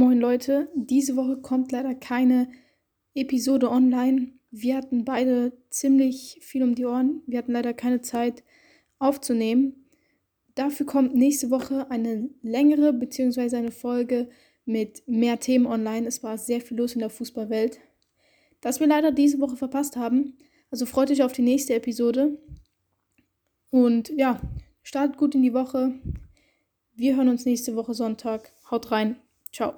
Moin Leute, diese Woche kommt leider keine Episode online. Wir hatten beide ziemlich viel um die Ohren. Wir hatten leider keine Zeit aufzunehmen. Dafür kommt nächste Woche eine längere bzw. eine Folge mit mehr Themen online. Es war sehr viel los in der Fußballwelt. Das wir leider diese Woche verpasst haben. Also freut euch auf die nächste Episode. Und ja, startet gut in die Woche. Wir hören uns nächste Woche Sonntag. Haut rein. Ciao.